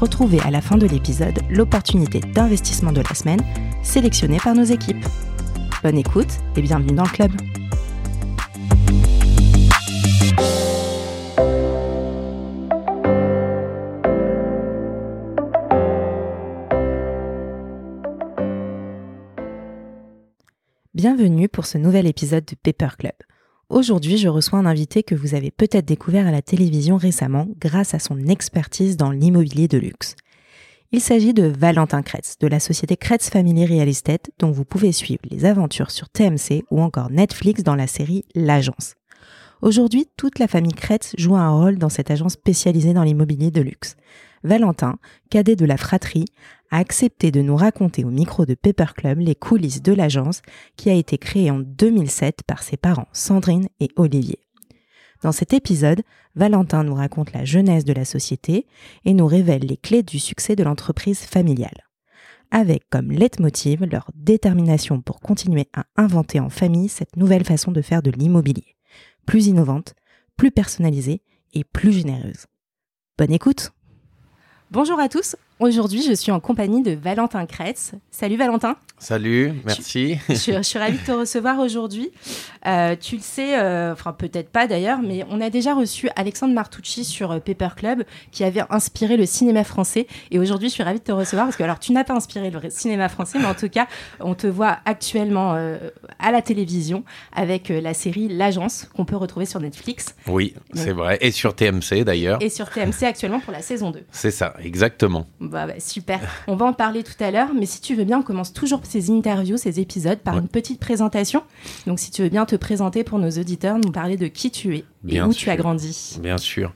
Retrouvez à la fin de l'épisode l'opportunité d'investissement de la semaine sélectionnée par nos équipes. Bonne écoute et bienvenue dans le club. Bienvenue pour ce nouvel épisode de Paper Club. Aujourd'hui, je reçois un invité que vous avez peut-être découvert à la télévision récemment grâce à son expertise dans l'immobilier de luxe. Il s'agit de Valentin Kretz, de la société Kretz Family Real Estate, dont vous pouvez suivre les aventures sur TMC ou encore Netflix dans la série L'Agence. Aujourd'hui, toute la famille Kretz joue un rôle dans cette agence spécialisée dans l'immobilier de luxe. Valentin, cadet de la fratrie, a accepté de nous raconter au micro de Paper Club les coulisses de l'agence qui a été créée en 2007 par ses parents Sandrine et Olivier. Dans cet épisode, Valentin nous raconte la jeunesse de la société et nous révèle les clés du succès de l'entreprise familiale. Avec comme leitmotiv leur détermination pour continuer à inventer en famille cette nouvelle façon de faire de l'immobilier. Plus innovante, plus personnalisée et plus généreuse. Bonne écoute Bonjour à tous, Aujourd'hui, je suis en compagnie de Valentin Kretz. Salut Valentin. Salut, merci. Je, suis ravie de te recevoir aujourd'hui. Euh, tu le sais, euh, enfin peut-être pas d'ailleurs, mais on a déjà reçu Alexandre Martucci sur euh, Paper Club qui avait inspiré le cinéma français. Et aujourd'hui, je suis ravie de te recevoir parce que alors tu n'as pas inspiré le cinéma français, mais en tout cas, on te voit actuellement à la télévision avec la série L'Agence qu'on peut retrouver sur Netflix. Oui, c'est vrai. Et sur TMC d'ailleurs. Et sur TMC actuellement pour la saison 2. C'est ça, exactement. Bah, bah, super. On va en parler tout à l'heure, mais si tu veux bien, on commence toujours ces interviews, ces épisodes par une petite présentation. Donc, si tu veux bien te présenter pour nos auditeurs, nous parler de qui tu es et où tu as grandi. Bien sûr.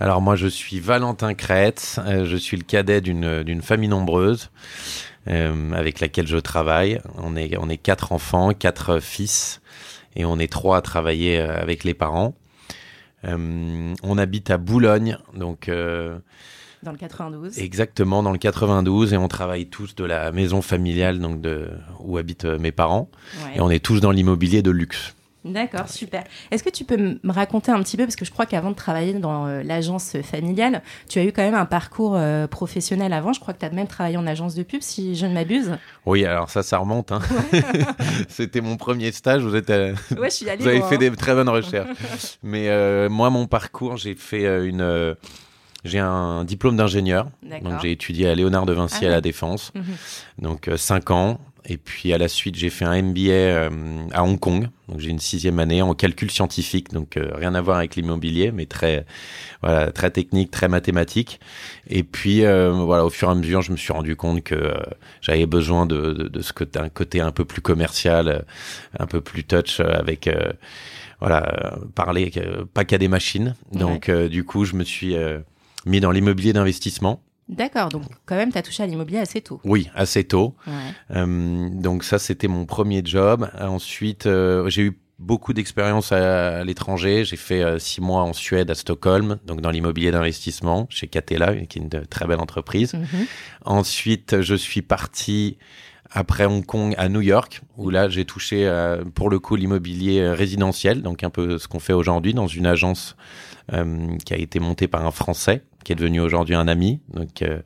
Alors, moi, je suis Valentin Kretz. Euh, je suis le cadet d'une famille nombreuse. Euh, avec laquelle je travaille. On est, on est quatre enfants, quatre fils, et on est trois à travailler euh, avec les parents. on habite à Boulogne, donc dans le 92. Exactement, dans le 92. Et on travaille tous de la maison familiale donc de, où habitent euh, mes parents. Et on est tous dans l'immobilier de luxe. D'accord, super. Est-ce que tu peux me raconter un petit peu, parce que je crois qu'avant de travailler dans euh, l'agence familiale, tu as eu quand même un parcours euh, professionnel avant. Je crois que tu as même travaillé en agence de pub, si je ne m'abuse. Oui, alors ça, ça remonte. Hein. C'était mon premier stage. Vous, êtes, ouais, je suis vous avez fait des très bonnes recherches. Mais moi, mon parcours, j'ai fait une j'ai un diplôme d'ingénieur. Donc j'ai étudié à Léonard de Vinci ah à la Défense. Mhm. Donc 5 euh, ans. Et puis à la suite, j'ai fait un MBA euh, à Hong Kong. Donc j'ai une sixième année en calcul scientifique. Donc euh, rien à voir avec l'immobilier, mais très voilà très technique, très mathématique. Et puis voilà, au fur et à mesure, je me suis rendu compte que j'avais besoin de, de, de, ce côté, un côté un peu plus commercial, un peu plus touch avec voilà parler pas qu'à des machines. Donc du coup, je me suis mis dans l'immobilier d'investissement. D'accord, donc quand même, tu as touché à l'immobilier assez tôt. Oui, assez tôt. Euh, donc ça, c'était mon premier job. Ensuite, euh, j'ai eu beaucoup d'expérience à, l'étranger. J'ai fait euh, six mois en Suède, à Stockholm, donc dans l'immobilier d'investissement, chez Catella, qui est une très belle entreprise. Mhm. Ensuite, je suis parti après Hong Kong à New York, où là j'ai touché pour le coup l'immobilier résidentiel, donc un peu ce qu'on fait aujourd'hui dans une agence qui a été montée par un Français qui est devenu aujourd'hui un ami, donc euh,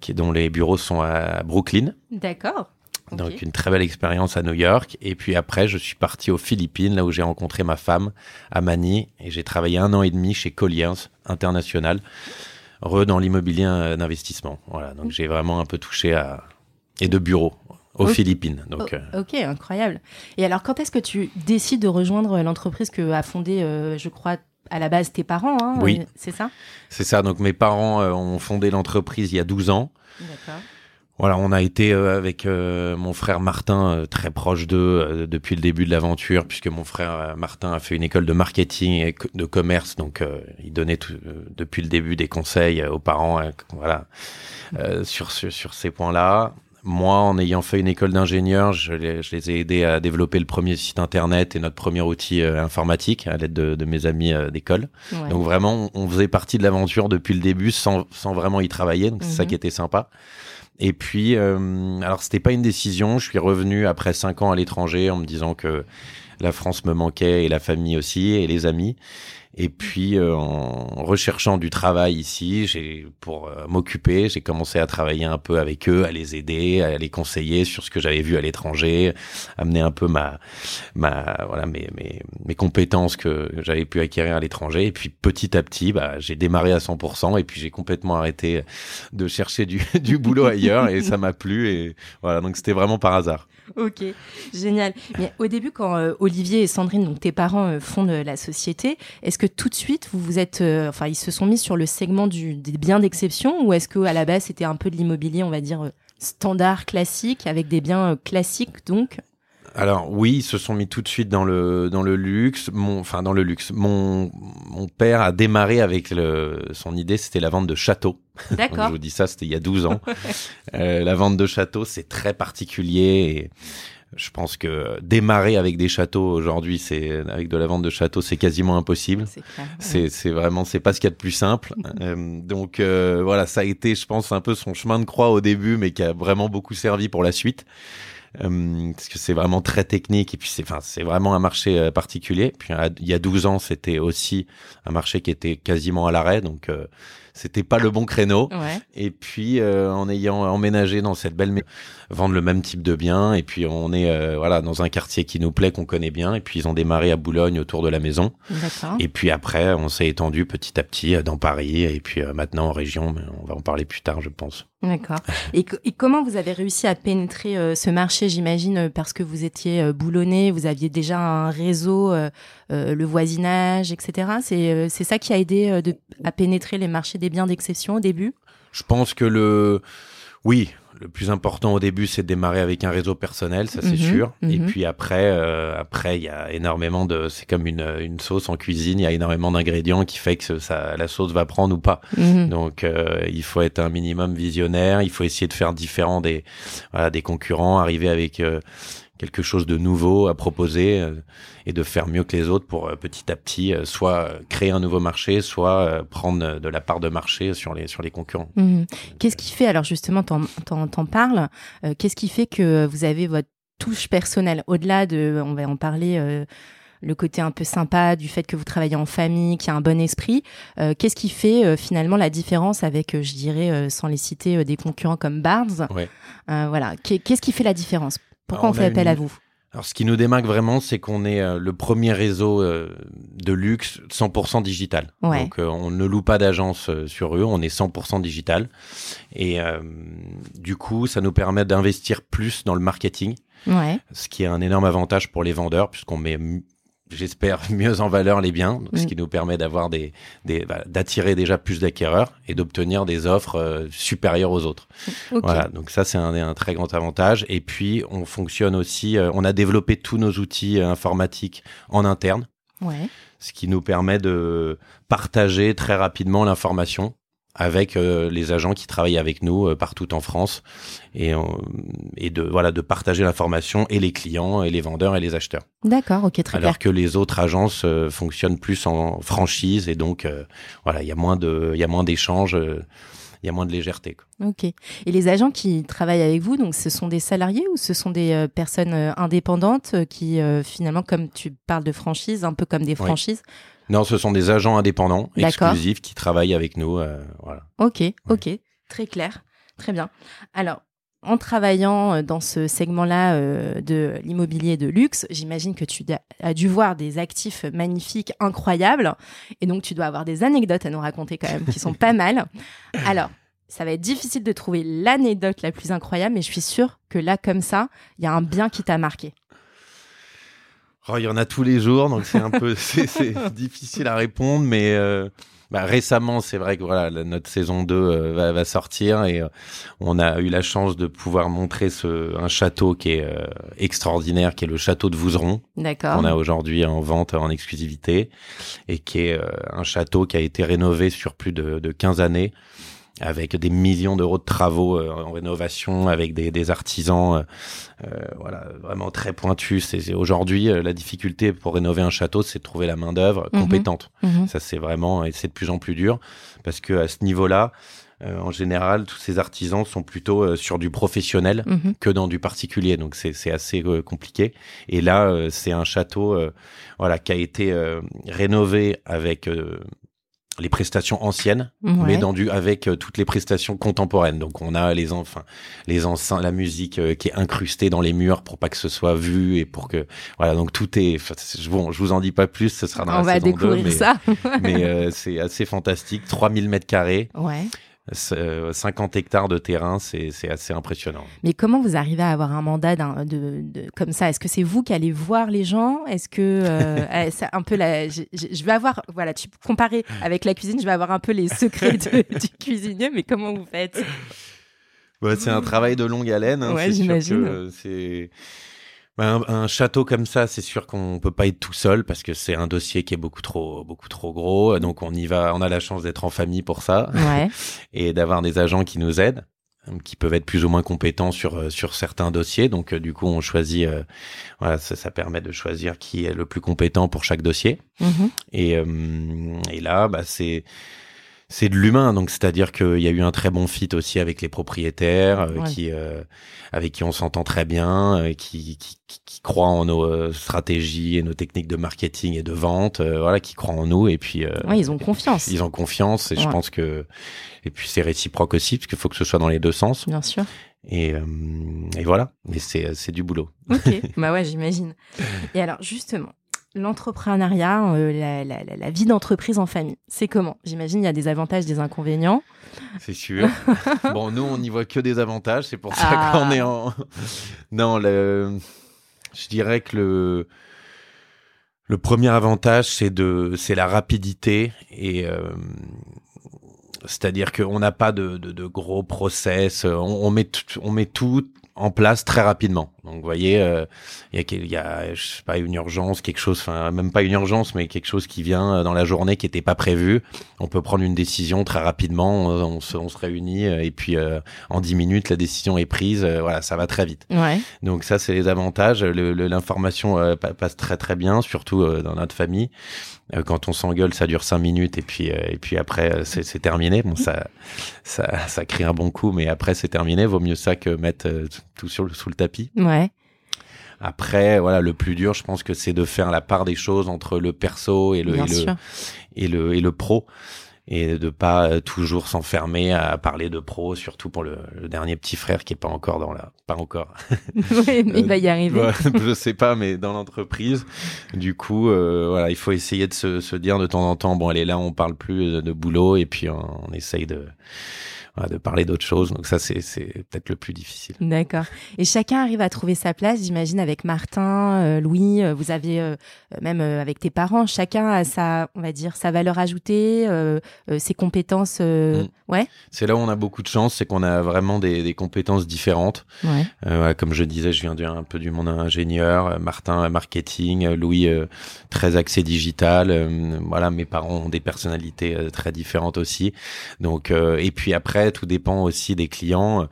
qui dont les bureaux sont à Brooklyn. D'accord. Donc une très belle expérience à New York. Et puis après, je suis parti aux Philippines, là où j'ai rencontré ma femme, à Manille, et j'ai travaillé un an et demi chez Colliers International, re dans l'immobilier euh, d'investissement. Voilà, donc j'ai vraiment un peu touché à et de bureaux aux Philippines. Donc, euh. Ok, incroyable. Et alors, quand est-ce que tu décides de rejoindre l'entreprise que a fondée, je crois, à la base tes parents, hein, oui. Euh, c'est ça? C'est ça. Donc mes parents euh, ont fondé l'entreprise il y a 12 ans. D'accord. Voilà, on a été euh, avec mon frère Martin très proche d'eux depuis le début de l'aventure, puisque mon frère Martin a fait une école de marketing et de commerce, donc il donnait depuis le début des conseils aux parents, voilà, sur, sur, sur ces points-là. Moi, en ayant fait une école d'ingénieur, je, les ai aidés à développer le premier site internet et notre premier outil euh, informatique à l'aide de, mes amis euh, d'école. Donc vraiment, on faisait partie de l'aventure depuis le début sans, sans vraiment y travailler. Donc c'est ça mhm. qui était sympa. Et puis, euh, alors c'était pas une décision. Je suis revenu après cinq ans à l'étranger en me disant que la France me manquait et la famille aussi et les amis. Et puis euh, en recherchant du travail ici, j'ai pour euh, m'occuper, j'ai commencé à travailler un peu avec eux, à les aider, à les conseiller sur ce que j'avais vu à l'étranger, amener un peu ma ma voilà mes mes, mes compétences que j'avais pu acquérir à l'étranger. Et puis petit à petit, bah j'ai démarré à 100% et puis j'ai complètement arrêté de chercher du du boulot ailleurs et ça m'a plu et voilà donc c'était vraiment par hasard. Ok, génial. Mais au début, quand euh, Olivier et Sandrine, donc tes parents, euh, fondent la société, est-ce que tout de suite vous vous êtes, euh, enfin, ils se sont mis sur le segment du, des biens d'exception, ou est-ce que à la base c'était un peu de l'immobilier, on va dire standard, classique, avec des biens classiques, donc alors oui, ils se sont mis tout de suite dans le dans le luxe. Mon, enfin dans le luxe. Mon mon père a démarré avec le, son idée, c'était la vente de châteaux. D'accord. je vous dis ça, c'était il y a 12 ans. euh, la vente de châteaux, c'est très particulier. Et je pense que démarrer avec des châteaux aujourd'hui, c'est avec de la vente de châteaux, c'est quasiment impossible. C'est c'est vraiment c'est pas ce qu'il y a de plus simple. euh, donc euh, voilà, ça a été, je pense, un peu son chemin de croix au début, mais qui a vraiment beaucoup servi pour la suite. Euh, parce que c'est vraiment très technique et puis c'est enfin c'est vraiment un marché euh, particulier. Puis il y a 12 ans, c'était aussi un marché qui était quasiment à l'arrêt, donc euh, c'était pas le bon créneau. Et puis euh, en ayant emménagé dans cette belle vendre le même type de bien et puis on est euh, voilà dans un quartier qui nous plaît qu'on connaît bien et puis ils ont démarré à Boulogne autour de la maison. Et puis après on s'est étendu petit à petit euh, dans Paris et puis maintenant en région, mais on va en parler plus tard je pense. D'accord. Et, comment vous avez réussi à pénétrer ce marché, j'imagine, parce que vous étiez boulonné, vous aviez déjà un réseau, le voisinage, etc. C'est c'est ça qui a aidé de, à pénétrer les marchés des biens d'exception au début? Je pense que le... Oui, le plus important au début, c'est de démarrer avec un réseau personnel, ça c'est mhm, sûr. Et mhm. puis après, euh, après, il y a énormément de, c'est comme une, une sauce en cuisine, il y a énormément d'ingrédients qui fait que ça, la sauce va prendre ou pas. Mhm. Donc, euh, il faut être un minimum visionnaire, il faut essayer de faire différent des, voilà, des concurrents, arriver avec euh, quelque chose de nouveau à proposer euh, et de faire mieux que les autres pour euh, petit à petit euh, soit créer un nouveau marché, soit prendre de la part de marché sur les, sur les concurrents. Mmh. Qu'est-ce qui fait, alors justement, t'en parles, qu'est-ce qui fait que vous avez votre touche personnelle au-delà de, on va en parler, le côté un peu sympa du fait que vous travaillez en famille, qu'il y a un bon esprit. Qu'est-ce qui fait finalement la différence avec, je dirais, sans les citer, des concurrents comme Barnes? Voilà. Qu'est-ce qui fait la différence? Pourquoi on, fait appel à vous? Alors, ce qui nous démarque vraiment, c'est qu'on est euh, le premier réseau euh, de luxe 100% digital. Donc, euh, on ne loue pas d'agence sur eux, on est 100% digital. Et du coup, ça nous permet d'investir plus dans le marketing. Ouais. Ce qui est un énorme avantage pour les vendeurs, puisqu'on met j'espère, mieux en valeur les biens, ce qui nous permet d'avoir des, des bah, d'attirer déjà plus d'acquéreurs et d'obtenir des offres euh, supérieures aux autres. Voilà, donc ça c'est un, un, très grand avantage. Et puis on fonctionne aussi, euh, on a développé tous nos outils euh, informatiques en interne, ouais. ce qui nous permet de partager très rapidement l'information avec euh, les agents qui travaillent avec nous euh, partout en France et, euh, et de voilà de partager l'information et les clients et les vendeurs et les acheteurs. D'accord, ok, très Alors que les autres agences fonctionnent plus en franchise et donc voilà il y a moins de il y a moins d'échanges. il y a moins de légèreté. Quoi. Ok. Et les agents qui travaillent avec vous, donc ce sont des salariés ou ce sont des personnes indépendantes qui finalement, comme tu parles de franchise, un peu comme des franchises, non, ce sont des agents indépendants, exclusifs, qui travaillent avec nous. Euh, voilà. Ok, ok, très clair, très bien. Alors, en travaillant euh, dans ce segment-là euh, de l'immobilier de luxe, j'imagine que tu as dû voir des actifs magnifiques, incroyables, et donc tu dois avoir des anecdotes à nous raconter quand même qui sont pas mal. Alors, ça va être difficile de trouver l'anecdote la plus incroyable, mais je suis sûre que là, comme ça, il y a un bien qui t'a marqué. Oh, il y en a tous les jours, donc c'est un peu c'est difficile à répondre, mais euh, bah, récemment, c'est vrai que voilà, notre saison 2 euh, va, va, sortir et euh, on a eu la chance de pouvoir montrer ce, un château qui est extraordinaire, qui est le château de Vouzeron. D'accord. On a aujourd'hui en vente en exclusivité et qui est un château qui a été rénové sur plus de, de 15 années avec des millions d'euros de travaux en rénovation, avec des, des artisans, voilà, vraiment très pointus. C'est aujourd'hui la difficulté pour rénover un château, c'est de trouver la main d'œuvre mhm. compétente. Mhm. Ça, c'est vraiment et c'est de plus en plus dur parce que à ce niveau-là, euh, en général, tous ces artisans sont plutôt euh, sur du professionnel mhm. que dans du particulier. Donc c'est assez euh, compliqué. Et là, c'est un château voilà, qui a été rénové avec les prestations anciennes, mais dans du avec toutes les prestations contemporaines. Donc on a les enfin les enceintes, la musique qui est incrustée dans les murs pour pas que ce soit vu et pour que voilà donc tout est bon. Je vous en dis pas plus, ce sera dans on la va découvrir mais, ça. mais c'est assez fantastique. 3000 mètres carrés. Ouais. 50 hectares de terrain, c'est assez impressionnant. Mais comment vous arrivez à avoir un mandat de, comme ça? Est-ce que c'est vous qui allez voir les gens? Est-ce que euh, eh, c'est un peu la, je, vais avoir, voilà, tu comparer avec la cuisine, je vais avoir un peu les secrets du cuisinier, mais comment vous faites? C'est un travail de longue haleine. Hein, ouais. C'est bah, un, château comme ça, c'est sûr qu'on peut pas être tout seul parce que c'est un dossier qui est beaucoup trop, beaucoup trop gros. Donc on y va, on a la chance d'être en famille pour ça ouais. et d'avoir des agents qui nous aident, qui peuvent être plus ou moins compétents sur euh, sur certains dossiers. Donc euh, du coup, on choisit, euh, voilà, ça, ça, permet de choisir qui est le plus compétent pour chaque dossier. Mm-hmm. Et, et là, bah c'est c'est de l'humain, donc c'est-à-dire qu'il y a eu un très bon fit aussi avec les propriétaires, euh, qui, euh, avec qui on s'entend très bien, euh, qui, qui, qui, croient en nos stratégies et nos techniques de marketing et de vente, voilà, qui croient en nous et puis. Ouais, ils ont confiance. Ils ont confiance et je pense que et puis c'est réciproque aussi parce qu'il faut que ce soit dans les deux sens. Bien sûr. Et, et voilà, mais c'est c'est du boulot. Ok, bah ouais, j'imagine. Et alors justement, l'entrepreneuriat, euh, la, vie d'entreprise en famille, c'est comment? J'imagine il y a des avantages, des inconvénients. C'est sûr. bon, nous, on n'y voit que des avantages, c'est pour ça ah. qu'on est en. Non, le... je dirais que le. Le premier avantage, c'est de, c'est la rapidité et euh, c'est-à-dire qu'on n'a pas de, de, gros process. On, on met, on met tout en place très rapidement. Donc vous voyez, euh, il y, a, y a, je sais pas, une urgence, quelque chose, enfin même pas une urgence, mais quelque chose qui vient euh, dans la journée qui n'était pas prévu. On peut prendre une décision très rapidement, on, se, on se, réunit euh, et puis en dix minutes la décision est prise. voilà, ça va très vite. Ouais. Donc ça c'est les avantages. L'information passe très très bien, surtout dans notre famille. quand on s'engueule, ça dure cinq minutes et puis et puis après c'est terminé. Bon ça ça ça crée un bon coup, mais après c'est terminé. Vaut mieux ça que mettre tout sur le, sous le tapis. Ouais. Après, voilà, le plus dur, je pense que c'est de faire la part des choses entre le perso et le, et le, et le, pro et de pas euh, toujours s'enfermer à parler de pro, surtout pour le, dernier petit frère qui est pas encore dans la, pas encore. oui, mais il va y arriver. je sais pas, mais dans l'entreprise, du coup, euh, voilà, il faut essayer de se, se, dire de temps en temps, bon, elle est là, on parle plus de, boulot, et puis on, on essaye de de parler d'autres choses. Donc ça, c'est peut-être le plus difficile. D'accord. Et chacun arrive à trouver sa place, j'imagine, avec Martin, euh, Louis, euh, vous avez euh, même avec tes parents, chacun a sa, on va dire, sa valeur ajoutée, ses compétences. Mm. Ouais. C'est là où on a beaucoup de chance, c'est qu'on a vraiment des, des, compétences différentes. Ouais. comme je disais, je viens un peu du monde ingénieur, Martin marketing, Louis très axé digital. voilà, mes parents ont des personnalités très différentes aussi. Donc et puis après tout dépend aussi des clients.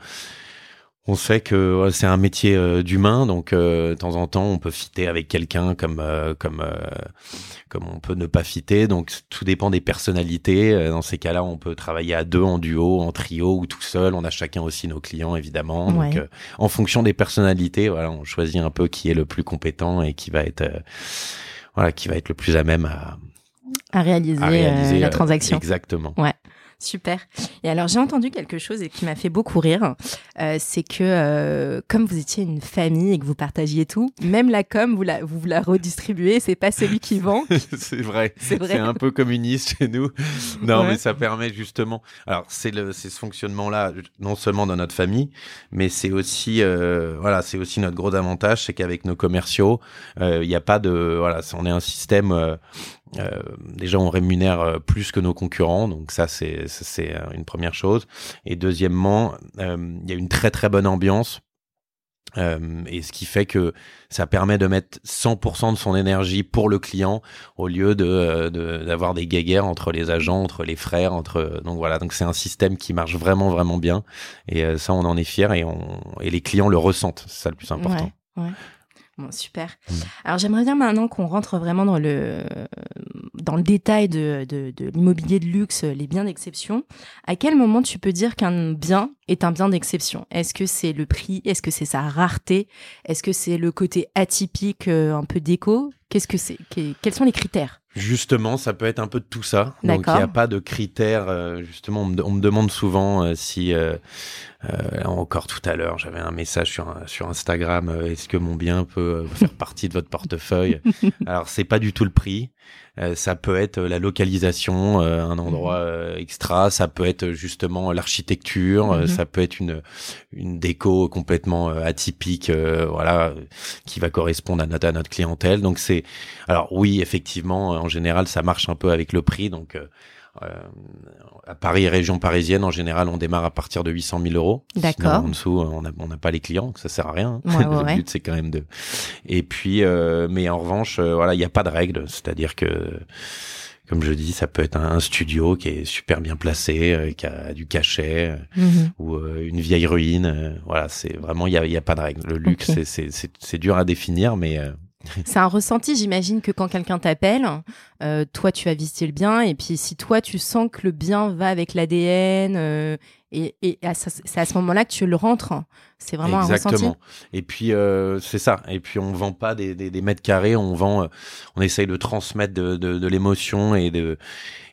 On sait que c'est un métier euh, d'humain, donc euh, de temps en temps on peut fitter avec quelqu'un comme euh, comme comme on peut ne pas fitter. Donc tout dépend des personnalités. Dans ces cas-là, on peut travailler à deux, en duo, en trio ou tout seul. On a chacun aussi nos clients évidemment. Donc en fonction des personnalités, voilà, on choisit un peu qui est le plus compétent et qui va être voilà qui va être le plus à même à à réaliser, la transaction. Exactement. Ouais. Super. Et alors j'ai entendu quelque chose et qui m'a fait beaucoup rire, euh, c'est que euh, comme vous étiez une famille et que vous partagiez tout, même la com vous la vous, la redistribuez, c'est pas celui qui vend. c'est vrai. C'est vrai. C'est un peu communiste chez nous. Non, mais ça permet justement. Alors c'est le c'est ce fonctionnement là non seulement dans notre famille, mais c'est aussi euh, voilà c'est aussi notre gros avantage, c'est qu'avec nos commerciaux, il n'y a pas de voilà on est un système euh, déjà, on rémunère euh, plus que nos concurrents, donc ça c'est c'est euh, une première chose. Et deuxièmement, il y a une très très bonne ambiance. Euh, et ce qui fait que ça permet de mettre 100% de son énergie pour le client au lieu de d'avoir des guéguerres entre les agents, entre les frères, entre donc voilà. Donc c'est un système qui marche vraiment vraiment bien. Et euh, ça on en est fier et on et les clients le ressentent. C'est ça le plus important. Ouais, super. Mm. Alors j'aimerais bien maintenant qu'on rentre vraiment dans le, dans le détail de, de, de l'immobilier de luxe, les biens d'exception. À quel moment tu peux dire qu'un bien est un bien d'exception? Est-ce que c'est le prix? Est-ce que c'est sa rareté? Est-ce que c'est le côté atypique, euh, un peu déco? Qu'est-ce que c'est? Quels sont les critères? Justement, ça peut être un peu de tout ça. Donc, il n'y a pas de critères. Euh, justement, on me, demande souvent euh, si, euh, encore tout à l'heure, j'avais un message sur, sur Instagram, est-ce que mon bien peut faire partie de votre portefeuille? Alors, c'est pas du tout le prix. Euh, ça peut être la localisation, euh, un endroit euh, extra. Ça peut être justement l'architecture. Mhm. Ça peut être une une déco complètement atypique, voilà, qui va correspondre à notre, à notre clientèle. Donc c'est, alors oui, effectivement, en général, ça marche un peu avec le prix. Donc euh, à Paris et région parisienne, en général, on démarre à partir de 800 000 euros. D'accord. En dessous, on n'a on pas les clients, ça sert à rien. le but, c'est quand même de. Et puis, euh, mais en revanche, euh, voilà, il n'y a pas de règle. C'est-à-dire que, comme je dis, ça peut être un, studio qui est super bien placé, qui a du cachet, mhm. ou une vieille ruine. voilà, c'est vraiment, il n'y a, y a pas de règle. Le luxe, c'est dur à définir, mais c'est un ressenti, j'imagine que quand quelqu'un t'appelle, euh, toi tu vas visiter le bien, et puis si toi tu sens que le bien va avec l'ADN, euh, et, et c'est à ce moment-là que tu le rentres. C'est vraiment Exactement. un ressenti. Et puis euh, c'est ça. Et puis on vend pas des, des, des mètres carrés, on vend, euh, on essaye de transmettre de, de, de l'émotion et de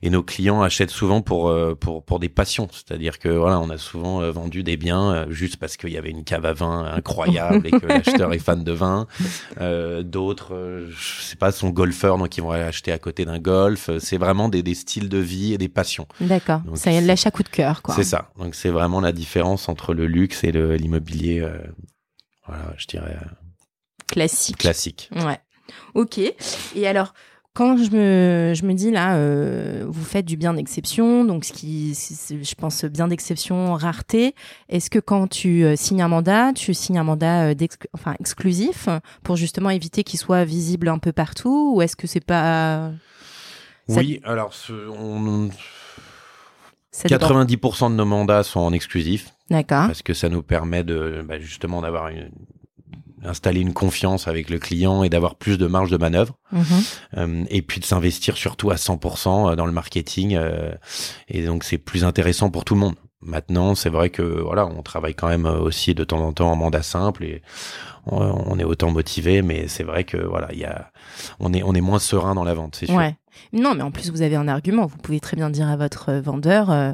et nos clients achètent souvent pour pour pour des passions. C'est-à-dire que voilà, on a souvent vendu des biens juste parce qu'il y avait une cave à vin incroyable et que l'acheteur est fan de vin. D'autres, je sais pas, sont golfeurs donc ils vont aller acheter à côté d'un golf. C'est vraiment des, des styles de vie et des passions. D'accord. Ça y l'achat coup de cœur quoi. C'est ça. Donc c'est vraiment la différence entre le luxe et l'immobilier, euh, voilà, je dirais. Euh, classique. Classique. Ouais. Ok. Et alors, quand je me, je me dis là, euh, vous faites du bien d'exception, donc ce qui, je pense, bien d'exception, rareté. Est-ce que quand tu signes un mandat, tu signes un mandat enfin, exclusif pour justement éviter qu'il soit visible un peu partout, ou est-ce que c'est pas Oui, alors on, 90% de nos mandats sont en exclusif. D'accord. Parce que ça nous permet de bah, justement d'avoir une, installer une confiance avec le client et d'avoir plus de marge de manœuvre. Mhm. Euh, et puis de s'investir surtout à 100% euh, dans le marketing. Euh, et donc c'est plus intéressant pour tout le monde. Maintenant, c'est vrai que voilà, on travaille quand même aussi de temps en temps en mandat simple et on, est autant motivé, mais c'est vrai que voilà, il y a, on est on est moins serein dans la vente, c'est sûr. Ouais. Non, mais en plus vous avez un argument. Vous pouvez très bien dire à votre vendeur,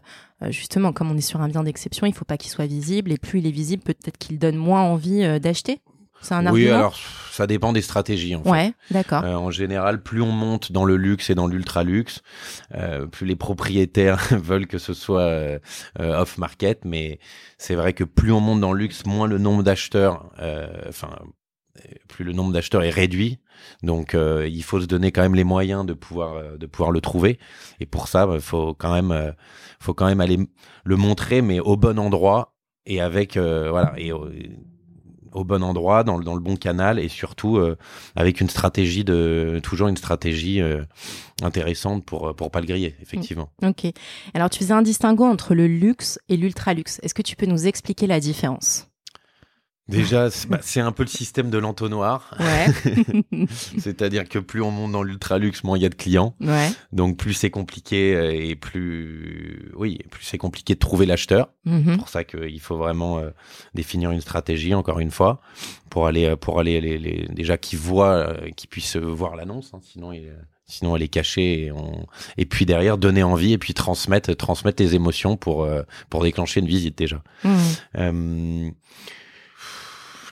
justement, comme on est sur un bien d'exception, il faut pas qu'il soit visible et plus il est visible, peut-être qu'il donne moins envie d'acheter. C'est un oui, alors ça dépend des stratégies. En ouais, d'accord. Euh, en général, plus on monte dans le luxe et dans l'ultra luxe, euh, plus les propriétaires veulent que ce soit euh, off market. Mais c'est vrai que plus on monte dans le luxe, moins le nombre d'acheteurs, enfin, plus le nombre d'acheteurs est réduit. Donc, il faut se donner quand même les moyens de pouvoir de pouvoir le trouver. Et pour ça, il bah, faut quand même faut quand même aller le montrer, mais au bon endroit et avec voilà et au bon endroit, dans le, dans le bon canal et surtout euh, avec une stratégie de toujours une stratégie euh, intéressante pour pour pas le griller effectivement. Mm. Ok. Alors tu faisais un distinguo entre le luxe et l'ultra luxe. Est-ce que tu peux nous expliquer la différence? Déjà, bah, c'est un peu le système de l'entonnoir. Ouais. C'est-à-dire que plus on monte dans l'ultra luxe, moins il y a de clients. Ouais. Donc plus c'est compliqué euh, et plus, oui, plus c'est compliqué de trouver l'acheteur. Mm-hmm. C'est pour ça qu'il faut vraiment euh, définir une stratégie, encore une fois, pour aller, euh, pour aller les, les déjà qui voient, qui puissent voir l'annonce. Hein, sinon, il, sinon elle est cachée et, on... et puis derrière donner envie et puis transmettre transmettre les émotions pour pour déclencher une visite déjà mm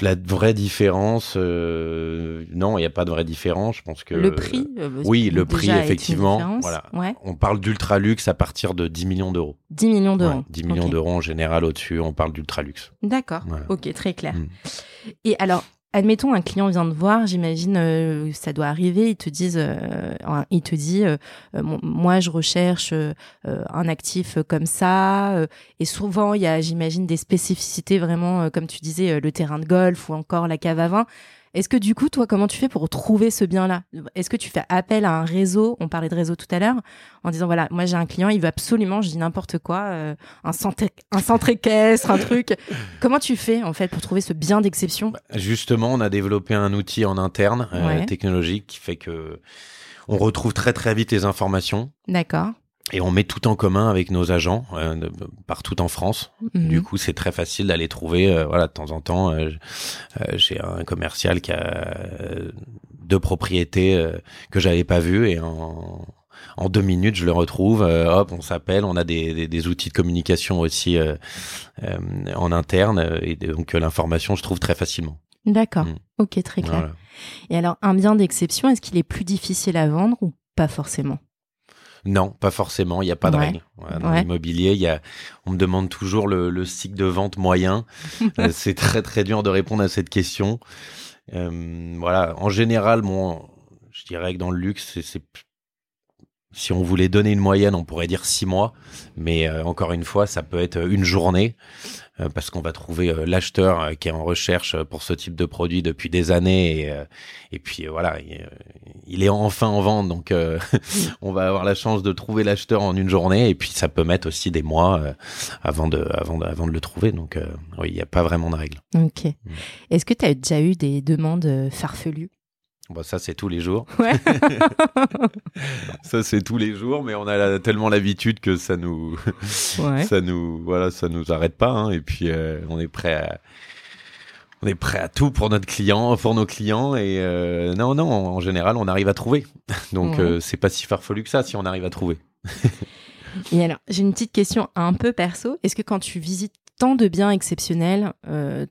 la vraie différence, euh, non, il n'y a pas de vraie différence. Je pense que le prix. Euh, oui, le prix effectivement. Voilà. On parle d'ultra luxe à partir de 10 millions d'euros. 10 millions d'euros. 10 millions d'euros en général au-dessus, on parle d'ultra luxe. D'accord. Ok, très clair. Mm. Et alors, admettons, un client vient de voir, j'imagine, euh, ça doit arriver, ils te disent, euh, il te dit, euh, moi, je recherche un actif comme ça, et souvent, il y a, j'imagine, des spécificités vraiment, comme tu disais, le terrain de golf ou encore la cave à vin. Est-ce que du coup, toi, comment tu fais pour trouver ce bien-là? Est-ce que tu fais appel à un réseau? On parlait de réseau tout à l'heure, en disant voilà, moi j'ai un client, il veut absolument, je dis n'importe quoi, euh, un centre, un centre équestre, un truc. Comment tu fais en fait pour trouver ce bien d'exception? Bah, Justement, on a développé un outil en interne euh, technologique qui fait que on retrouve très très vite les informations. D'accord et on met tout en commun avec nos agents euh, partout en France. Mhm. Du coup, c'est très facile d'aller trouver. Euh, voilà, de temps en temps, euh, j'ai un commercial qui a deux propriétés que j'avais pas vues et en, en deux minutes, je le retrouve. hop, on s'appelle. On a des, des, outils de communication aussi en interne et donc l'information, je trouve très facilement. D'accord. Mm. Ok, très clair. Et alors, un bien d'exception, est-ce qu'il est plus difficile à vendre ou pas forcément? Non, pas forcément. Il n'y a pas de règle. dans l'immobilier, il y a, on me demande toujours le, cycle de vente moyen. Euh, c'est très très dur de répondre à cette question. Euh, voilà. En général, bon, je dirais que dans le luxe, c'est si on voulait donner une moyenne, on pourrait dire six mois, mais euh, encore une fois, ça peut être une journée. Euh, parce qu'on va trouver euh, l'acheteur euh, qui est en recherche pour ce type de produit depuis des années et, et puis voilà, il, est enfin en vente, donc on va avoir la chance de trouver l'acheteur en une journée et puis ça peut mettre aussi des mois avant de, avant de, avant de le trouver, donc oui, il n'y a pas vraiment de règle. Ok. Mm. Est-ce que tu as déjà eu des demandes farfelues? Bon, ça, c'est tous les jours. ça, c'est tous les jours, mais on a tellement l'habitude que ça nous, ça nous, voilà, ça nous arrête pas. Hein. et puis, euh, on est prêt à, on est prêt à tout pour notre client, pour nos clients. Et euh, non, non, en général, on arrive à trouver. Donc, euh, c'est pas si farfelu que ça si on arrive à trouver. et alors, j'ai une petite question un peu perso. Est-ce que quand tu visites tant de biens exceptionnels,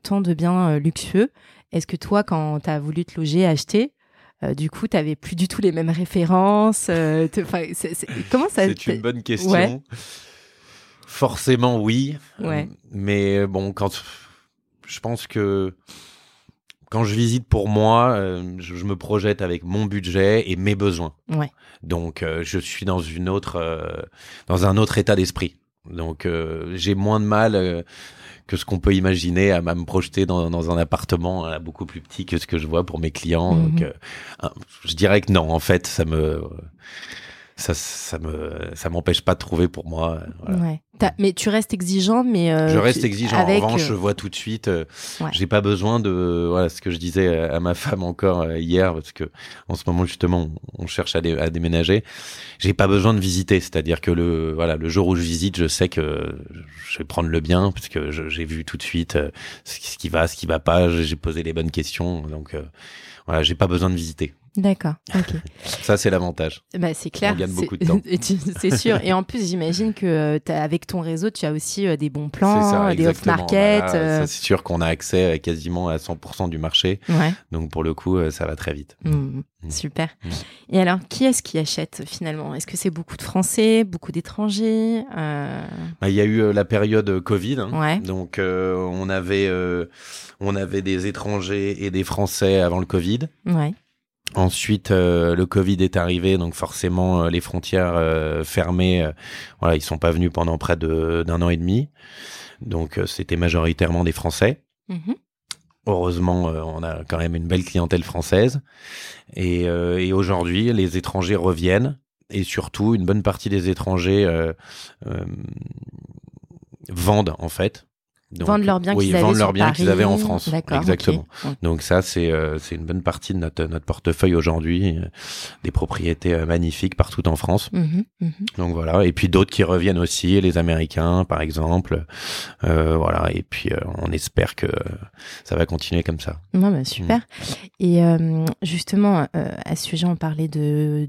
tant de biens luxueux, est-ce que toi, quand tu as voulu te loger, acheter, euh, du coup, tu n'avais plus du tout les mêmes références. Euh, comment ça C'est une bonne question. Forcément, oui. Ouais. mais bon, quand je pense que quand je visite pour moi, euh, je, me projette avec mon budget et mes besoins. Ouais. Donc, je suis dans une autre, dans un autre état d'esprit. Donc, j'ai moins de mal que ce qu'on peut imaginer à, me projeter dans, dans un appartement euh, beaucoup plus petit que ce que je vois pour mes clients. Mhm. Donc, euh, je dirais que non, en fait, ça me ça, ça me ça m'empêche pas de trouver pour moi. Ouais. Mais tu restes exigeant, mais euh, je reste exigeant. en revanche, je vois tout de suite. J'ai pas besoin de voilà ce que je disais à ma femme encore hier parce que en ce moment justement on, cherche à, à déménager. J'ai pas besoin de visiter, c'est-à-dire que le voilà le jour où je visite, je sais que je vais prendre le bien parce que j'ai vu tout de suite ce qui va, ce qui va pas. J'ai posé les bonnes questions, donc voilà, j'ai pas besoin de visiter. D'accord. ok. Ça, c'est l'avantage. Bah, c'est clair. On gagne beaucoup de temps. c'est sûr. Et en plus, j'imagine que euh, avec ton réseau, tu as aussi euh, des bons plans, des off-market. Euh. C'est sûr qu'on a accès quasiment à 100% du marché. Ouais. Donc, pour le coup, ça va très vite. Mmh. Mmh. Super. Mmh. Et alors, qui est-ce qui achète finalement? Est-ce que c'est beaucoup de Français, beaucoup d'étrangers bah, Il y a eu la période Covid. Hein. Donc, on, avait, on avait des étrangers et des Français avant le Covid. Ouais. Ensuite, euh, le Covid est arrivé, donc forcément euh, les frontières euh, fermées. voilà, ils sont pas venus pendant près d'un an et demi. Donc c'était majoritairement des Français. Mm-hmm. Heureusement, on a quand même une belle clientèle française. Et, et aujourd'hui, les étrangers reviennent. Et surtout, une bonne partie des étrangers vendent en fait vendre leurs biens qu'ils avaient, vendre leurs biens qu'ils avaient en France. Exactement. Donc ça, c'est euh, c'est une bonne partie de notre notre portefeuille aujourd'hui, euh, des propriétés euh, magnifiques partout en France. Mhm, mhm. Donc voilà. Et puis d'autres qui reviennent aussi, les Américains, par exemple. voilà. Et puis on espère que ça va continuer comme ça. bah, super. Mm. Et justement, à ce sujet, on parlait de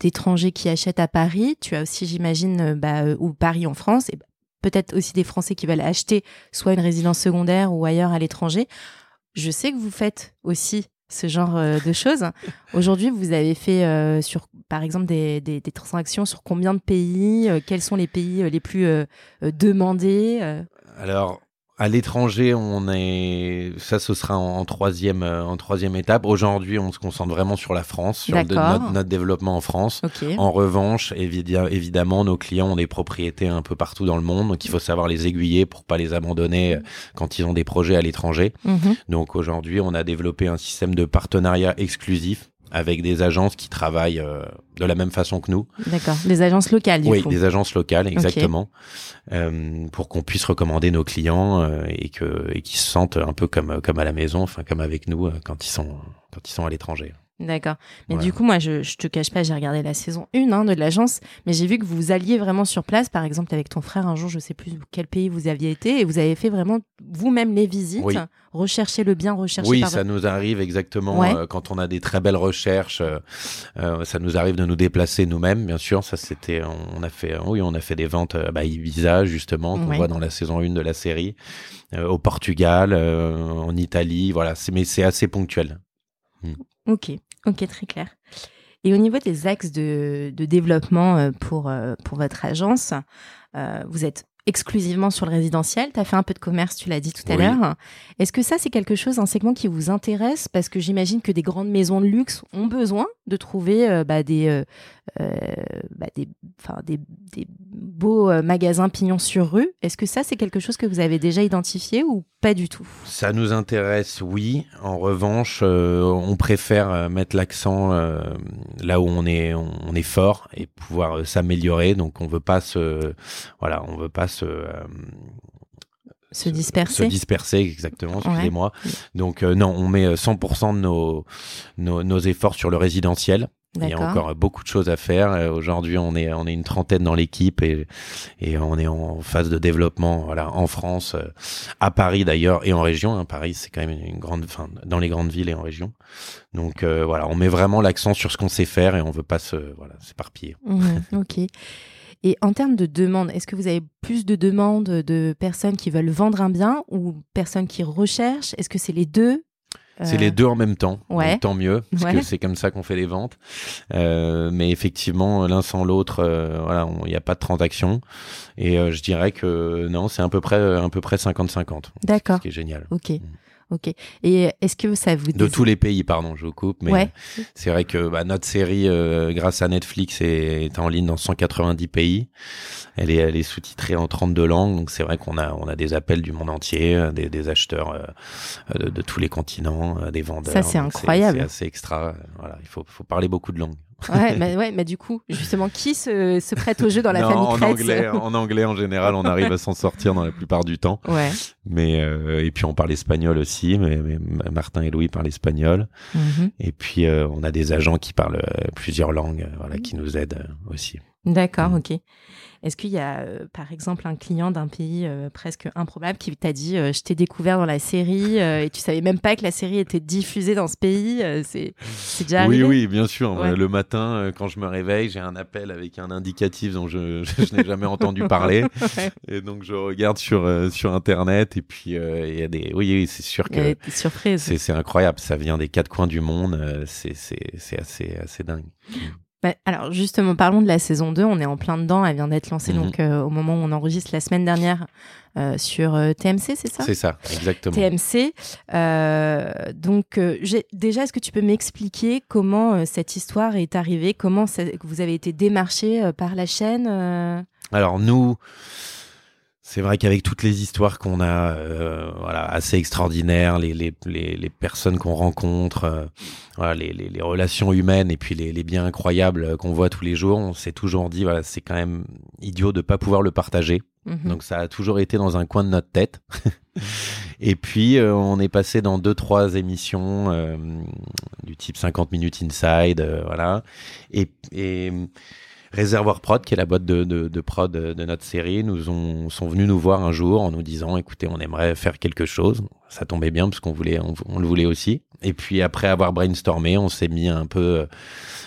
d'étrangers qui achètent à Paris. Tu as aussi, j'imagine, bah, ou Paris en France. Et peut-être aussi des Français qui veulent acheter soit une résidence secondaire ou ailleurs à l'étranger. Je sais que vous faites aussi ce genre euh, de choses. Aujourd'hui, vous avez fait, euh, sur, par exemple, des, des, transactions sur combien de pays euh, Quels sont les pays les plus demandés Alors, à l'étranger, on est ça, ce sera en, troisième euh, en troisième étape. Aujourd'hui, on se concentre vraiment sur la France, sur notre, développement en France. En revanche, évidemment, nos clients ont des propriétés un peu partout dans le monde, donc il faut savoir les aiguiller pour pas les abandonner euh, quand ils ont des projets à l'étranger. Mhm. Donc aujourd'hui, on a développé un système de partenariat exclusif avec des agences qui travaillent euh, de la même façon que nous. D'accord, des agences locales du oui, des agences locales, exactement, euh, pour qu'on puisse recommander nos clients euh, et que et qu'ils se sentent un peu comme comme à la maison, enfin comme avec nous quand ils sont quand ils sont à l'étranger. D'accord. Mais du coup, moi, je, je te cache pas, j'ai regardé la saison 1 hein, de l'agence, mais j'ai vu que vous alliez vraiment sur place, par exemple, avec ton frère un jour, je sais plus quel pays vous aviez été, et vous avez fait vraiment vous-même les visites, rechercher le bien, rechercher. Oui, ça nous arrive exactement euh, quand on a des très belles recherches, euh, euh, ça nous arrive de nous déplacer nous-mêmes, bien sûr. Ça, c'était, on a fait, oui, on a fait des ventes à bah, Ibiza, justement, qu'on voit dans la saison 1 de la série, au Portugal, en Italie, voilà. Mais c'est assez ponctuel. Hmm. Ok. Ok, très clair. Et au niveau des axes de, développement euh, pour, euh, pour votre agence, euh, vous êtes exclusivement sur le résidentiel. Tu as fait un peu de commerce, tu l'as dit tout à l'heure. Est-ce que ça, c'est quelque chose, un segment qui vous intéresse? Parce que j'imagine que des grandes maisons de luxe ont besoin de trouver euh, bah, des, euh, bah, des, des, des, beaux magasins pignons sur rue. Est-ce que ça, c'est quelque chose que vous avez déjà identifié ou pas du tout? Ça nous intéresse, oui. En revanche, on préfère mettre l'accent là où on est, on est fort et pouvoir s'améliorer. Donc, on veut pas se, voilà, on veut pas se se disperser. Se disperser, exactement, excusez-moi. Donc euh, non, on met 100% euh, de nos, nos, nos, efforts sur le résidentiel. Il y a encore beaucoup de choses à faire. Euh, aujourd'hui, on est on est une trentaine dans l'équipe et et on est en phase de développement. Voilà, en France, à Paris d'ailleurs et en région. Hein. Paris, c'est quand même une grande, enfin, dans les grandes villes et en région. Donc voilà, on met vraiment l'accent sur ce qu'on sait faire et on veut pas se voilà s'éparpiller. Mmh, ok. Et en termes de demande, est-ce que vous avez plus de demandes de personnes qui veulent vendre un bien ou personnes qui recherchent? Est-ce que c'est les deux c'est les deux en même temps, ouais. tant mieux, parce que c'est comme ça qu'on fait les ventes. Euh, mais effectivement, l'un sans l'autre, euh, voilà, il n'y a pas de transaction. Et euh, je dirais que non, c'est à peu près, à peu près 50-50. D'accord. Ce qui est génial. Ok. Mm. Ok. Et est-ce que ça vous de tous les pays, pardon, je vous coupe, mais c'est vrai que bah, notre série, euh, grâce à Netflix, est, en ligne dans 190 pays. Elle est, elle est sous-titrée en 32 langues, donc c'est vrai qu'on a, on a des appels du monde entier, euh, des, des acheteurs euh, de, de, tous les continents, des vendeurs. Ça c'est incroyable. C'est assez extra. Voilà, il faut, faut parler beaucoup de langues. Ouais, mais, ouais, mais du coup, justement, qui se, se prête au jeu dans la famille en anglais, en anglais, en général, on arrive à s'en sortir dans la plupart du temps. Ouais. Mais euh, et puis on parle espagnol aussi, mais, Martin et Louis parlent espagnol. Mhm. Et puis euh, on a des agents qui parlent euh, plusieurs langues, voilà, qui nous aident aussi. D'accord, mm. ok. Est-ce qu'il y a, euh, par exemple, un client d'un pays euh, presque improbable qui t'a dit euh, Je t'ai découvert dans la série et tu savais même pas que la série était diffusée dans ce pays C'est déjà arrivé Oui, oui, bien sûr. Le matin, quand je me réveille, j'ai un appel avec un indicatif dont je, n'ai jamais entendu parler. Et donc, je regarde sur, sur Internet et puis il y a des. Oui, oui c'est sûr que. C'est incroyable. Ça vient des quatre coins du monde. C'est assez, assez dingue. Bah, alors justement, parlons de la saison 2, on est en plein dedans, elle vient d'être lancée mhm. donc euh, au moment où on enregistre la semaine dernière euh, sur euh, TMC, c'est ça? C'est ça, exactement. TMC. donc déjà, est-ce que tu peux m'expliquer comment cette histoire est arrivée, comment vous avez été démarché par la chaîne Alors nous... C'est vrai qu'avec toutes les histoires qu'on a, euh, voilà, assez extraordinaires, les, les, les, les personnes qu'on rencontre, euh, voilà, les, les, relations humaines et puis les, les biens incroyables qu'on voit tous les jours, on s'est toujours dit, voilà, c'est quand même idiot de pas pouvoir le partager. Mhm. Donc ça a toujours été dans un coin de notre tête. et puis euh, on est passé dans deux trois émissions du type 50 minutes inside, voilà. Et, et Réservoir Prod, qui est la boîte de, de, prod de notre série, nous ont, sont venus nous voir un jour en nous disant, écoutez, on aimerait faire quelque chose. Ça tombait bien parce qu'on voulait, on, le voulait aussi. Et puis après avoir brainstormé, on s'est mis un peu euh,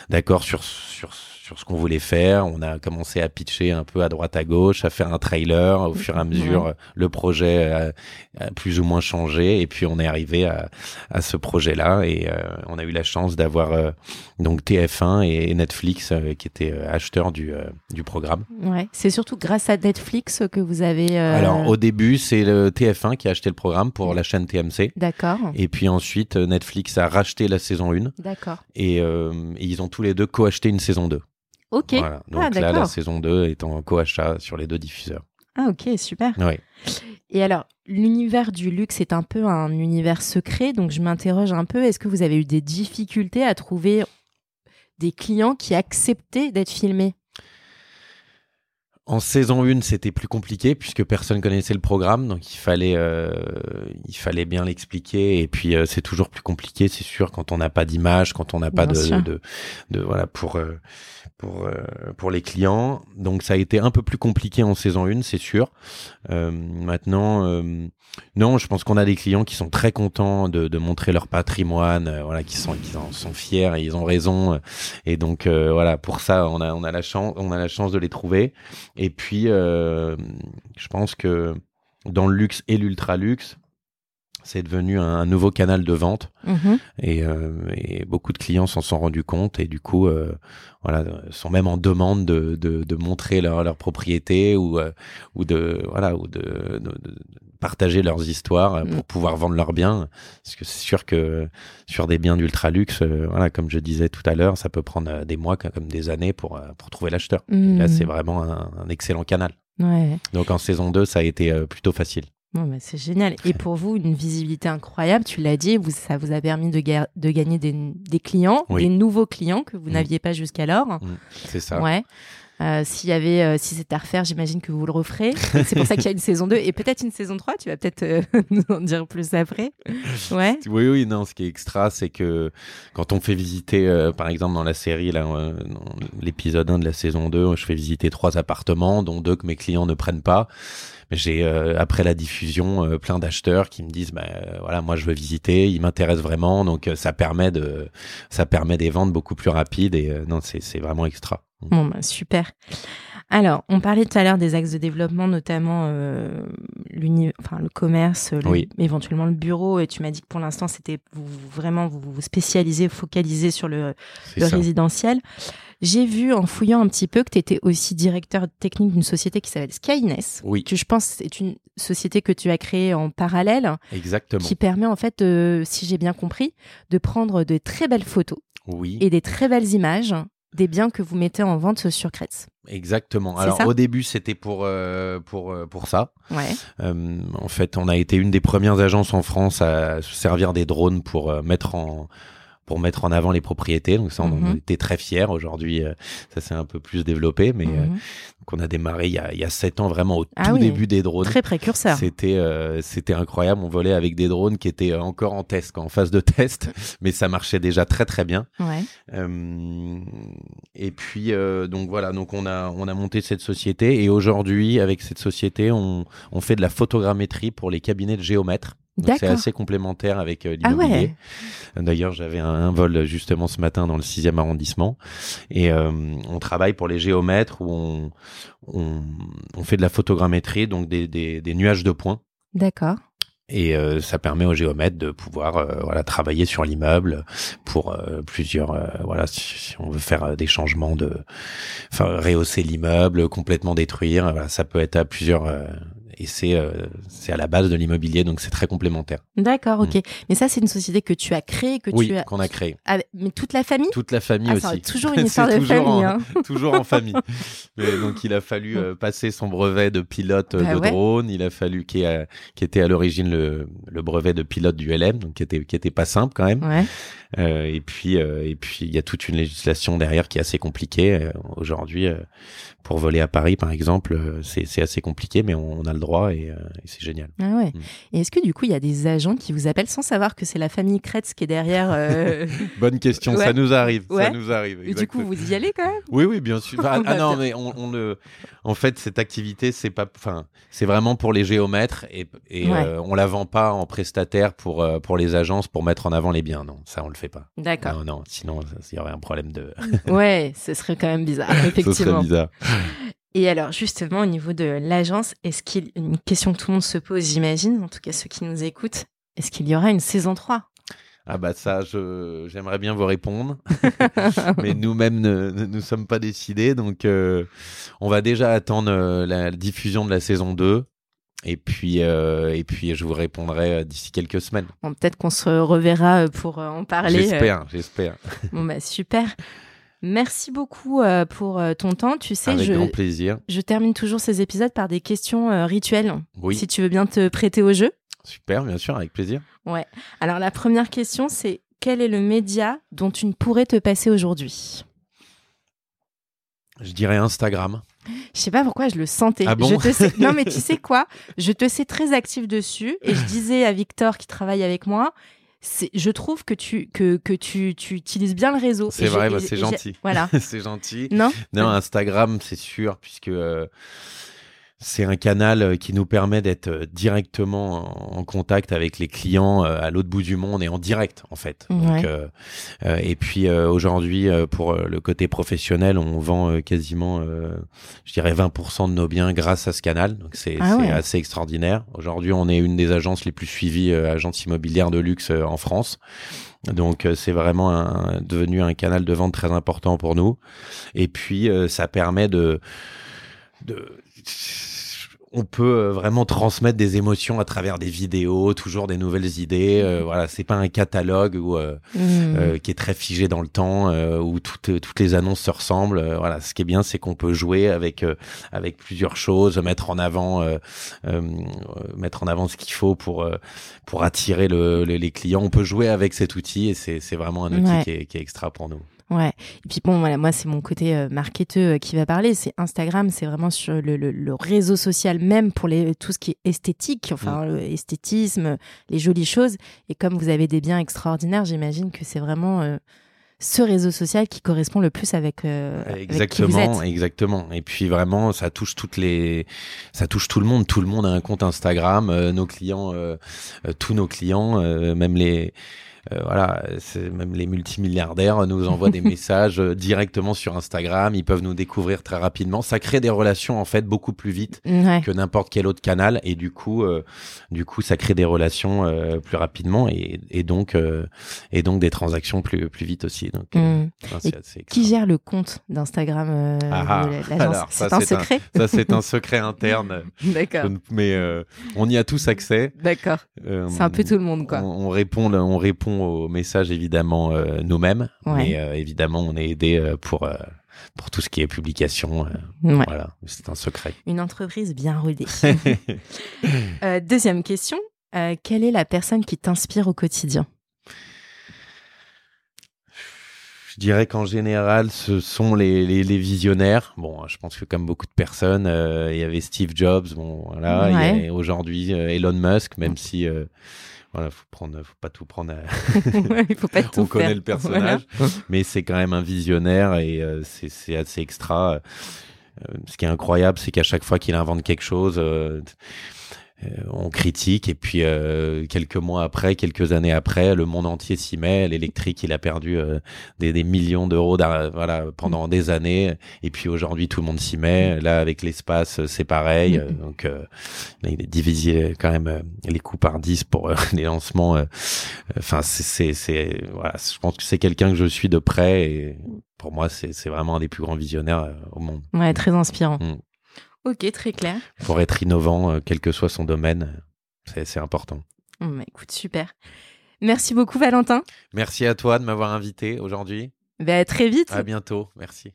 d'accord sur, sur sur ce qu'on voulait faire. On a commencé à pitcher un peu à droite à gauche, à faire un trailer. Au fur et à mesure, le projet a, plus ou moins changé et puis on est arrivé à, à ce projet-là et on a eu la chance d'avoir donc TF1 et Netflix qui étaient acheteurs du, du programme. Ouais, c'est surtout grâce à Netflix que vous avez. Alors au début, c'est le TF1 qui a acheté le programme pour la chaîne TMC. D'accord. Et puis ensuite, Netflix a racheté la saison 1. D'accord. Et, ils ont tous les deux co-acheté une saison 2. Ok. Voilà. Donc ah, là, la saison 2 est en co-achat sur les deux diffuseurs. Ah ok, super. Oui. Et alors, l'univers du luxe est un peu un univers secret, donc je m'interroge un peu, est-ce que vous avez eu des difficultés à trouver des clients qui acceptaient d'être filmés? En saison 1, c'était plus compliqué puisque personne connaissait le programme, donc il fallait, euh, il fallait bien l'expliquer. Et puis euh, c'est toujours plus compliqué, c'est sûr, quand on n'a pas d'image, quand on n'a pas de, de, de, voilà pour euh, pour pour les clients. Donc ça a été un peu plus compliqué en saison 1, c'est sûr. Euh, maintenant, euh, non, je pense qu'on a des clients qui sont très contents de, montrer leur patrimoine, voilà, qui sont qui en sont fiers et ils ont raison. Et donc voilà, pour ça, on a on a la chance on a la chance de les trouver. Et puis, je pense que dans le luxe et l'ultra luxe c'est devenu un, nouveau canal de vente mhm. euh, et, beaucoup de clients s'en sont rendus compte et du coup euh, voilà sont même en demande de, de, montrer leur, leur propriété ou euh, ou de voilà ou de, partager leurs histoires pour mm. pouvoir vendre leurs biens parce que c'est sûr que sur des biens d'ultra luxe voilà comme je disais tout à l'heure ça peut prendre des mois comme des années pour pour trouver l'acheteur là mm. c'est vraiment un, un, excellent canal donc en saison 2 ça a été plutôt facile c'est génial. Et pour vous, une visibilité incroyable, tu l'as dit, vous, ça vous a permis de, de gagner des, clients, des nouveaux clients que vous mm. n'aviez pas jusqu'alors. Mm. C'est ça. Ouais. Euh, s'il y avait, euh, si c'était à refaire, j'imagine que vous le referez. C'est pour ça qu'il y a une saison 2 et peut-être une saison 3. Tu vas peut-être euh, nous en dire plus après. Ouais. Oui, oui, non. Ce qui est extra, c'est que quand on fait visiter, par exemple, dans la série, là, l'épisode 1 de la saison 2, je fais visiter trois appartements, dont deux que mes clients ne prennent pas j'ai euh, après la diffusion euh, plein d'acheteurs qui me disent bah, euh, voilà moi je veux visiter, ils m'intéressent vraiment donc ça permet de ça permet des ventes beaucoup plus rapides et non c'est vraiment extra. Bon bah, super. Alors, on parlait tout à l'heure des axes de développement, notamment euh, enfin, le commerce, éventuellement le bureau. Et tu m'as dit que pour l'instant, c'était vous, vraiment vous, vous spécialisez, focalisez sur le, le résidentiel. J'ai vu en fouillant un petit peu que tu étais aussi directeur technique d'une société qui s'appelle Skyness. Oui. Que je pense c'est une société que tu as créée en parallèle. Exactement. Qui permet en fait, si j'ai bien compris, de prendre de très belles photos. Oui. Et des très belles images des biens que vous mettez en vente sur Kretz. Exactement. Alors au début c'était pour euh, pour euh, pour ça. Ouais. Euh, en fait, on a été une des premières agences en France à se servir des drones pour mettre en pour mettre en avant les propriétés. Donc ça, on en mhm. était très fiers. Aujourd'hui, euh, ça s'est un peu plus développé, mais euh, qu'on a démarré il y a, il y a 7 ans vraiment au ah tout début des drones. Très précurseur. C'était euh, c'était incroyable. On volait avec des drones qui étaient encore en test, en phase de test, mais ça marchait déjà très très bien. Ouais. et puis donc voilà, donc on a on a monté cette société et aujourd'hui avec cette société, on, on fait de la photogrammétrie pour les cabinets de géomètres c'est assez complémentaire avec euh, ah l'immobilier. D'ailleurs, j'avais un, vol justement ce matin dans le 6e arrondissement et euh, on travaille pour les géomètres où on, on, on fait de la photogrammétrie, donc des, des, des nuages de points. D'accord. Et euh, ça permet aux géomètres de pouvoir voilà travailler sur l'immeuble pour plusieurs voilà si, on veut faire des changements de enfin rehausser l'immeuble complètement détruire voilà, ça peut être à plusieurs et c'est euh, c'est à la base de l'immobilier, donc c'est très complémentaire. D'accord, ok. Mm. Mais ça, c'est une société que tu as créée, que oui, tu as qu'on a créée. mais toute la famille? Toute la famille ah, aussi. Toujours une histoire de famille. hein. toujours en famille. Mais donc il a fallu euh, passer son brevet de pilote euh, bah de drone. Il a fallu qui qui était à l'origine le, le brevet de pilote du LM, donc qui était qui était pas simple quand même. Ouais. Euh, et puis et puis il y a toute une législation derrière qui est assez compliquée aujourd'hui. pour voler à Paris, par exemple, c'est assez compliqué, mais on, on a le droit endroit et, c'est génial. Ah ouais. Mm. Et est-ce que du coup, il y a des agents qui vous appellent sans savoir que c'est la famille Kretz qui est derrière Bonne question, ça nous arrive. Ça nous arrive. Et du coup, vous y allez quand même? Oui, oui, bien sûr. ah, non, mais on, on le... en fait, cette activité, c'est pas, enfin, c'est vraiment pour les géomètres et, et on la vend pas en prestataire pour pour les agences pour mettre en avant les biens. Non, ça on le fait pas. D'accord. Non, non, sinon il y aurait un problème de. ouais, ce serait quand même bizarre, effectivement. ce serait bizarre. Et alors, justement, au niveau de l'agence, est-ce qu'il une question que tout le monde se pose, j'imagine, en tout cas ceux qui nous écoutent, est-ce qu'il y aura une saison 3 ah bah ça, j'aimerais bien vous répondre, mais nous-mêmes ne, nous sommes pas décidés, donc euh, on va déjà attendre euh, la diffusion de la saison 2 et puis, euh, et puis, je vous répondrai d'ici quelques semaines. Bon, Peut-être qu'on se reverra pour en parler. J'espère, j'espère. Bon, bah, super. Merci beaucoup pour ton temps. Tu sais, Avec je, grand plaisir. je termine toujours ces épisodes par des questions rituelles. Oui. Si tu veux bien te prêter au jeu. Super, bien sûr, avec plaisir. Ouais. Alors, la première question, c'est quel est le média dont tu ne pourrais te passer aujourd'hui? Je dirais Instagram. Je sais pas pourquoi je le sentais. Ah je te sais... Non, mais tu sais quoi? Je te sais très actif dessus. Et je disais à Victor qui travaille avec moi, je trouve que tu que, que tu, tu utilises bien le réseau. C'est vrai, bah, c'est gentil. Voilà. c'est gentil. Non? Non, Instagram, c'est sûr, puisque euh, c'est un canal euh, qui nous permet d'être euh, directement en contact avec les clients euh, à l'autre bout du monde et en direct en fait. Donc, et puis aujourd'hui pour le côté professionnel, on vend quasiment, je dirais 20% de nos biens grâce à ce canal. Donc c'est ah assez extraordinaire. Aujourd'hui, on est une des agences les plus suivies, agences immobilières de luxe en France. Donc c'est vraiment un, devenu un canal de vente très important pour nous. Et puis ça permet de, de on peut euh, vraiment transmettre des émotions à travers des vidéos, toujours des nouvelles idées. Euh, voilà, c'est pas un catalogue où, euh, mmh. qui est très figé dans le temps, où toutes toutes les annonces se ressemblent. voilà, ce qui est bien, c'est qu'on peut jouer avec avec plusieurs choses, mettre en avant mettre en avant ce qu'il faut pour pour attirer le, les clients. On peut jouer avec cet outil et c'est c'est vraiment un outil qui, est, qui est extra pour nous. Ouais. Et puis bon, voilà, moi c'est mon côté euh, marketeur euh, qui va parler. C'est Instagram, c'est vraiment sur le, le, réseau social même pour les, tout ce qui est esthétique, enfin mm. esthétisme, les jolies choses. Et comme vous avez des biens extraordinaires, j'imagine que c'est vraiment euh, ce réseau social qui correspond le plus avec exactement exactement et puis vraiment ça touche toutes les ça touche tout le monde tout le monde a un compte Instagram nos clients tous nos clients même les euh, voilà, c'est même les multimilliardaires nous envoient des messages euh, directement sur Instagram. Ils peuvent nous découvrir très rapidement. Ça crée des relations en fait beaucoup plus vite que n'importe quel autre canal, et du coup, euh, du coup, ça crée des relations plus rapidement et, et donc et donc des transactions plus plus vite aussi. Donc, mm. qui gère le compte d'Instagram ah, ah. C'est un secret? ça c'est un secret interne. D'accord. Mais on y a tous accès. D'accord. c'est un peu tout le monde quoi. On, on répond, on répond au message évidemment euh, nous-mêmes, mais euh, évidemment on est aidé euh, pour pour tout ce qui est publication. Voilà, c'est un secret. Une entreprise bien rodée. deuxième question, quelle est la personne qui t'inspire au quotidien? Je dirais qu'en général, ce sont les, les, visionnaires. Bon, je pense que comme beaucoup de personnes, il y avait Steve Jobs, bon, voilà, aujourd'hui Elon Musk, même si voilà, faut prendre, faut pas tout prendre. il faut pas tout On connaît le personnage, mais c'est quand même un visionnaire et euh, c'est assez extra. Euh, ce qui est incroyable, c'est qu'à chaque fois qu'il invente quelque chose, euh, on critique et puis euh, quelques mois après, quelques années après, le monde entier s'y met. L'électrique, il a perdu euh, des, millions d'euros voilà pendant des années et puis aujourd'hui tout le monde s'y met. Là avec l'espace, c'est pareil. Mm-hmm. Donc il est divisé quand même les coûts par 10 pour les lancements. Enfin c'est c'est voilà, je pense que c'est quelqu'un que je suis de près et pour moi c'est vraiment un des plus grands visionnaires au monde. Ouais, très inspirant. Mm. Ok, très clair. Pour être innovant, euh, quel que soit son domaine, c'est important. Bah, écoute, super. Merci beaucoup, Valentin. Merci à toi de m'avoir invité aujourd'hui. Bah, très vite. À bientôt. Merci.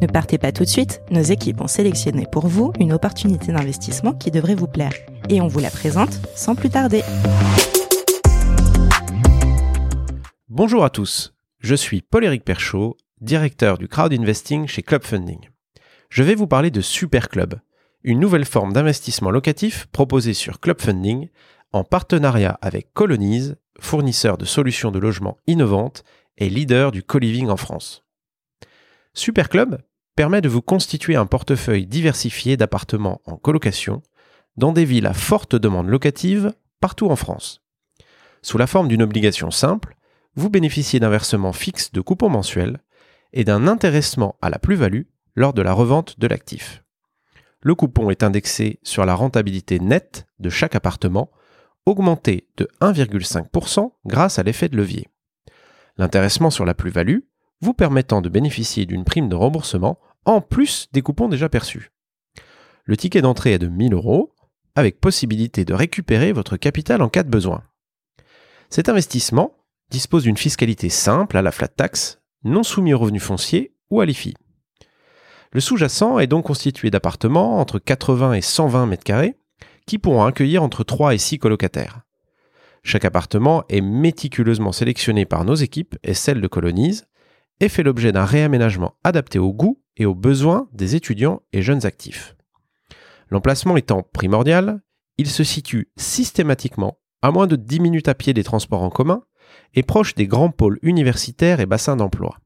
Ne partez pas tout de suite. Nos équipes ont sélectionné pour vous une opportunité d'investissement qui devrait vous plaire. Et on vous la présente sans plus tarder. Bonjour à tous. Je suis Paul-Éric Perchaud, directeur du crowd investing chez Club Funding je vais vous parler de Super Club, une nouvelle forme d'investissement locatif proposée sur Club Funding en partenariat avec Colonize, fournisseur de solutions de logement innovantes et leader du co-living en France. Superclub permet de vous constituer un portefeuille diversifié d'appartements en colocation dans des villes à forte demande locative partout en France. Sous la forme d'une obligation simple, vous bénéficiez d'un versement fixe de coupons mensuels et d'un intéressement à la plus-value lors de la revente de l'actif. Le coupon est indexé sur la rentabilité nette de chaque appartement, augmenté de 1,5% grâce à l'effet de levier. L'intéressement sur la plus-value vous permettant de bénéficier d'une prime de remboursement en plus des coupons déjà perçus. Le ticket d'entrée est de 1000 euros, avec possibilité de récupérer votre capital en cas de besoin. Cet investissement dispose d'une fiscalité simple à la flat tax, non soumis aux revenus fonciers ou à l'IFI. Le sous-jacent est donc constitué d'appartements entre 80 et 120 m2 qui pourront accueillir entre 3 et 6 colocataires. Chaque appartement est méticuleusement sélectionné par nos équipes et celles de Colonise et fait l'objet d'un réaménagement adapté aux goûts et aux besoins des étudiants et jeunes actifs. L'emplacement étant primordial, il se situe systématiquement à moins de 10 minutes à pied des transports en commun et proche des grands pôles universitaires et bassins d'emploi.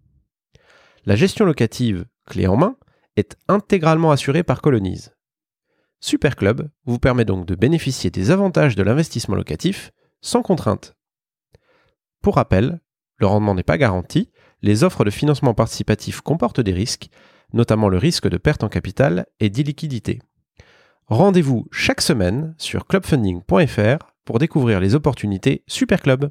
La gestion locative, clé en main, est intégralement assurée par Colonise. Superclub vous permet donc de bénéficier des avantages de l'investissement locatif sans contrainte. Pour rappel, le rendement n'est pas garanti, les offres de financement participatif comportent des risques, notamment le risque de perte en capital et d'illiquidité. Rendez-vous chaque semaine sur clubfunding.fr pour découvrir les opportunités Superclub.